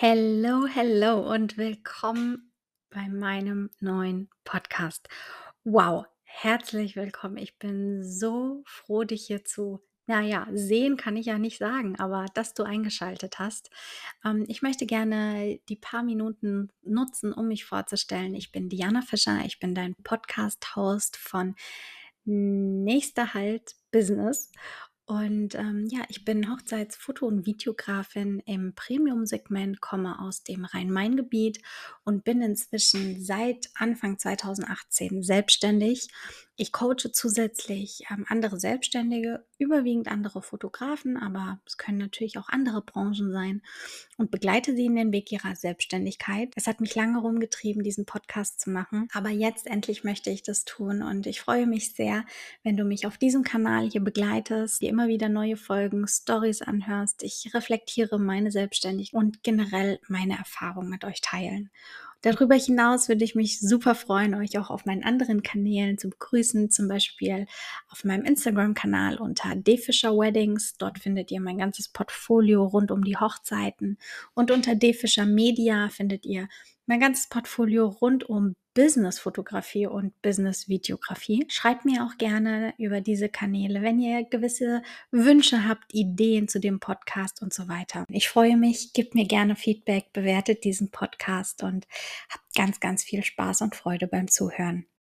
Hello, hello und willkommen bei meinem neuen Podcast. Wow, herzlich willkommen. Ich bin so froh, dich hier zu, naja, sehen kann ich ja nicht sagen, aber dass du eingeschaltet hast. Ähm, ich möchte gerne die paar Minuten nutzen, um mich vorzustellen. Ich bin Diana Fischer, ich bin dein Podcast-Host von Nächster Halt Business. Und ähm, ja, ich bin Hochzeitsfoto- und Videografin im Premium-Segment, komme aus dem Rhein-Main-Gebiet und bin inzwischen seit Anfang 2018 selbstständig. Ich coache zusätzlich ähm, andere Selbstständige, überwiegend andere Fotografen, aber es können natürlich auch andere Branchen sein und begleite sie in den Weg ihrer Selbstständigkeit. Es hat mich lange rumgetrieben, diesen Podcast zu machen, aber jetzt endlich möchte ich das tun und ich freue mich sehr, wenn du mich auf diesem Kanal hier begleitest, dir immer wieder neue Folgen, Stories anhörst. Ich reflektiere meine Selbstständigkeit und generell meine Erfahrungen mit euch teilen. Darüber hinaus würde ich mich super freuen, euch auch auf meinen anderen Kanälen zu begrüßen, zum Beispiel auf meinem Instagram-Kanal unter Defischer Weddings. Dort findet ihr mein ganzes Portfolio rund um die Hochzeiten. Und unter Defischer Media findet ihr mein ganzes Portfolio rund um Business-Fotografie und Business-Videografie. Schreibt mir auch gerne über diese Kanäle, wenn ihr gewisse Wünsche habt, Ideen zu dem Podcast und so weiter. Ich freue mich, gebt mir gerne Feedback, bewertet diesen Podcast und habt ganz, ganz viel Spaß und Freude beim Zuhören.